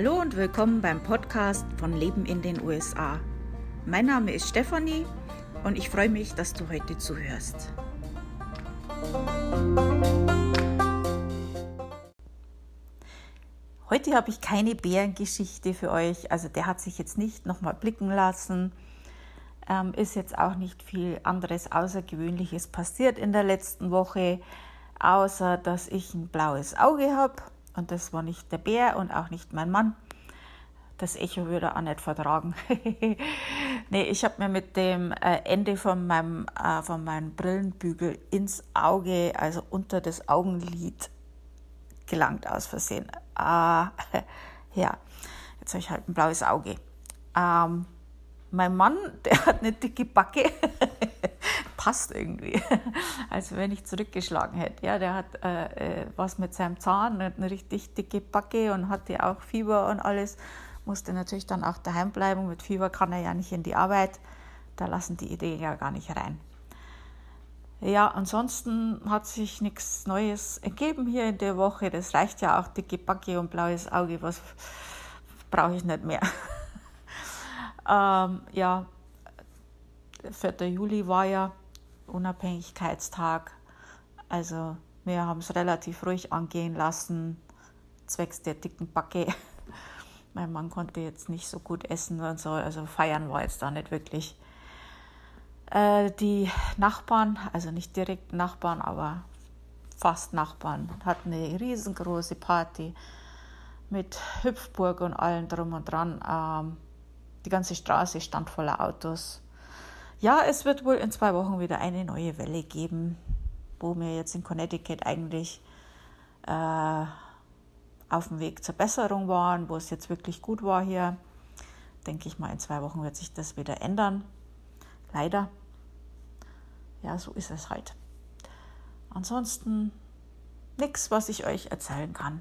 Hallo und willkommen beim Podcast von Leben in den USA. Mein Name ist Stefanie und ich freue mich, dass du heute zuhörst. Heute habe ich keine Bärengeschichte für euch, also der hat sich jetzt nicht nochmal blicken lassen. Ähm, ist jetzt auch nicht viel anderes Außergewöhnliches passiert in der letzten Woche, außer dass ich ein blaues Auge habe und das war nicht der Bär und auch nicht mein Mann. Das Echo würde auch nicht vertragen. nee, ich habe mir mit dem äh, Ende von meinem, äh, von meinem Brillenbügel ins Auge, also unter das Augenlid, gelangt aus Versehen. Ah, ja, jetzt habe ich halt ein blaues Auge. Ähm, mein Mann, der hat eine dicke Backe. Passt irgendwie. Also wenn ich zurückgeschlagen hätte. Ja, der hat äh, äh was mit seinem Zahn, eine richtig dicke Backe und hatte auch Fieber und alles. Musste natürlich dann auch daheim bleiben. Mit Fieber kann er ja nicht in die Arbeit. Da lassen die Ideen ja gar nicht rein. Ja, ansonsten hat sich nichts Neues ergeben hier in der Woche. Das reicht ja auch, dicke Backe und blaues Auge. Was brauche ich nicht mehr? Ähm, ja, 4. Juli war ja Unabhängigkeitstag. Also wir haben es relativ ruhig angehen lassen, zwecks der dicken Backe. Mein Mann konnte jetzt nicht so gut essen und so, also feiern war jetzt da nicht wirklich. Äh, die Nachbarn, also nicht direkt Nachbarn, aber fast Nachbarn, hatten eine riesengroße Party mit Hüpfburg und allem drum und dran. Ähm, die ganze Straße stand voller Autos. Ja, es wird wohl in zwei Wochen wieder eine neue Welle geben, wo wir jetzt in Connecticut eigentlich äh, auf dem Weg zur Besserung waren, wo es jetzt wirklich gut war hier. Denke ich mal, in zwei Wochen wird sich das wieder ändern. Leider. Ja, so ist es halt. Ansonsten nichts, was ich euch erzählen kann.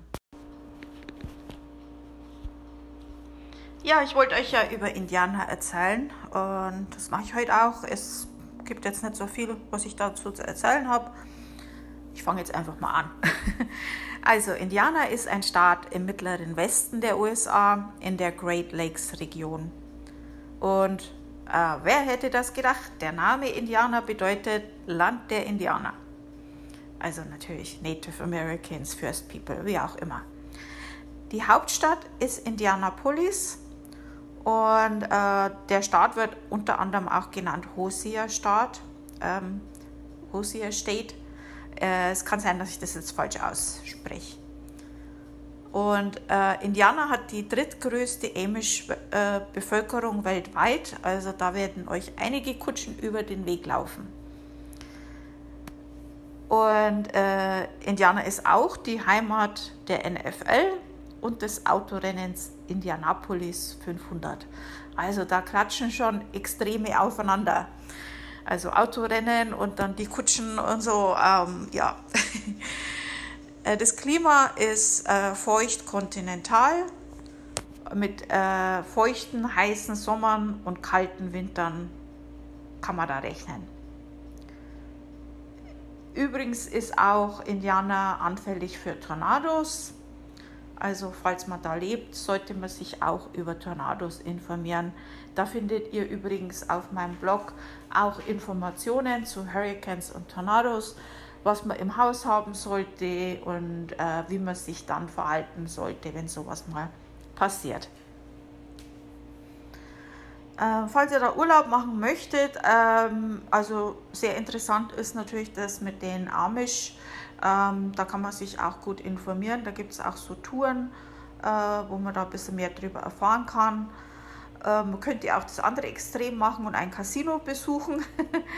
Ja, ich wollte euch ja über Indianer erzählen und das mache ich heute auch. Es gibt jetzt nicht so viel, was ich dazu zu erzählen habe. Ich fange jetzt einfach mal an. Also, Indiana ist ein Staat im mittleren Westen der USA in der Great Lakes Region. Und äh, wer hätte das gedacht? Der Name Indiana bedeutet Land der Indianer. Also natürlich Native Americans, First People, wie auch immer. Die Hauptstadt ist Indianapolis und äh, der Staat wird unter anderem auch genannt Hosea-Staat, ähm, Hosea State. Äh, es kann sein, dass ich das jetzt falsch ausspreche. Und äh, Indiana hat die drittgrößte Amish-Bevölkerung äh, weltweit. Also da werden euch einige Kutschen über den Weg laufen. Und äh, Indiana ist auch die Heimat der NFL und des Autorennens Indianapolis 500. Also da klatschen schon Extreme aufeinander. Also Autorennen und dann die Kutschen und so. Ähm, ja. Äh, das Klima ist äh, feucht kontinental mit äh, feuchten, heißen Sommern und kalten Wintern kann man da rechnen. Übrigens ist auch Indiana anfällig für Tornados. Also falls man da lebt, sollte man sich auch über Tornados informieren. Da findet ihr übrigens auf meinem Blog auch Informationen zu Hurricanes und Tornados, was man im Haus haben sollte und äh, wie man sich dann verhalten sollte, wenn sowas mal passiert. Äh, falls ihr da Urlaub machen möchtet, ähm, also sehr interessant ist natürlich das mit den Amish ähm, da kann man sich auch gut informieren. Da gibt es auch so Touren, äh, wo man da ein bisschen mehr darüber erfahren kann. Ähm, man könnte auch das andere Extrem machen und ein Casino besuchen.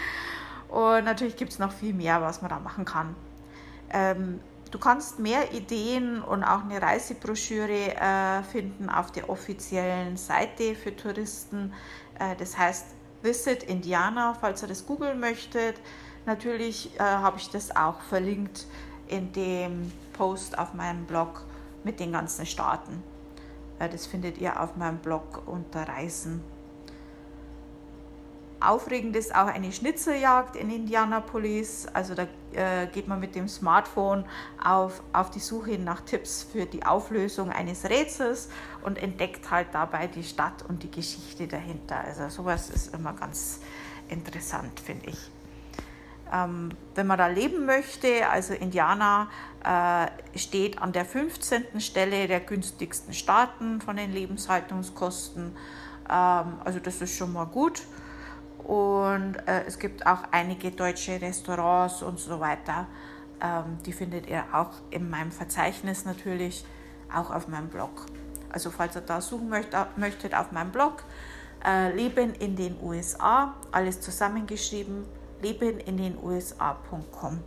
und natürlich gibt es noch viel mehr, was man da machen kann. Ähm, du kannst mehr Ideen und auch eine Reisebroschüre äh, finden auf der offiziellen Seite für Touristen. Äh, das heißt Visit Indiana, falls ihr das googeln möchtet. Natürlich äh, habe ich das auch verlinkt in dem Post auf meinem Blog mit den ganzen Staaten. Äh, das findet ihr auf meinem Blog unter Reisen. Aufregend ist auch eine Schnitzeljagd in Indianapolis. Also da äh, geht man mit dem Smartphone auf, auf die Suche nach Tipps für die Auflösung eines Rätsels und entdeckt halt dabei die Stadt und die Geschichte dahinter. Also sowas ist immer ganz interessant, finde ich. Ähm, wenn man da leben möchte, also Indiana äh, steht an der 15. Stelle der günstigsten Staaten von den Lebenshaltungskosten. Ähm, also das ist schon mal gut. Und äh, es gibt auch einige deutsche Restaurants und so weiter. Ähm, die findet ihr auch in meinem Verzeichnis natürlich, auch auf meinem Blog. Also falls ihr da suchen möcht, möchtet auf meinem Blog, äh, Leben in den USA, alles zusammengeschrieben, leben in den USA.com.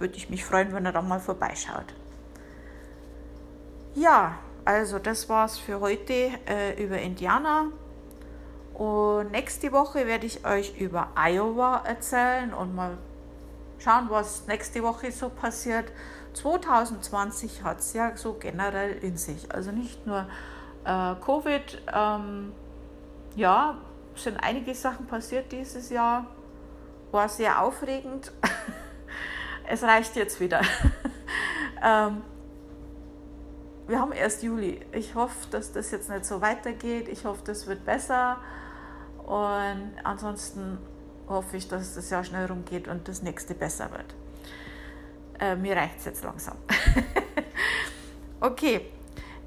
Würde ich mich freuen, wenn ihr da mal vorbeischaut. Ja, also das war's für heute äh, über Indiana. Und nächste Woche werde ich euch über Iowa erzählen und mal schauen, was nächste Woche so passiert. 2020 hat es ja so generell in sich. Also nicht nur äh, Covid, ähm, ja, sind einige Sachen passiert dieses Jahr. War sehr aufregend. es reicht jetzt wieder. ähm, wir haben erst Juli. Ich hoffe, dass das jetzt nicht so weitergeht. Ich hoffe, das wird besser. Und ansonsten hoffe ich, dass das Jahr schnell rumgeht und das nächste besser wird. Äh, mir reicht es jetzt langsam. okay,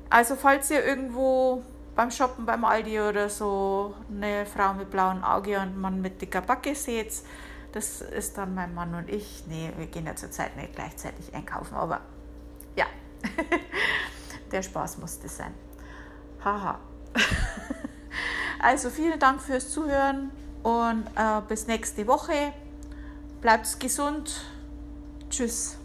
also falls ihr irgendwo beim Shoppen beim Aldi oder so eine Frau mit blauem Auge und Mann mit dicker Backe seht, das ist dann mein Mann und ich. Nee, wir gehen ja zurzeit nicht gleichzeitig einkaufen, aber ja, der Spaß musste sein. Haha. Also vielen Dank fürs Zuhören und äh, bis nächste Woche. Bleibt gesund. Tschüss.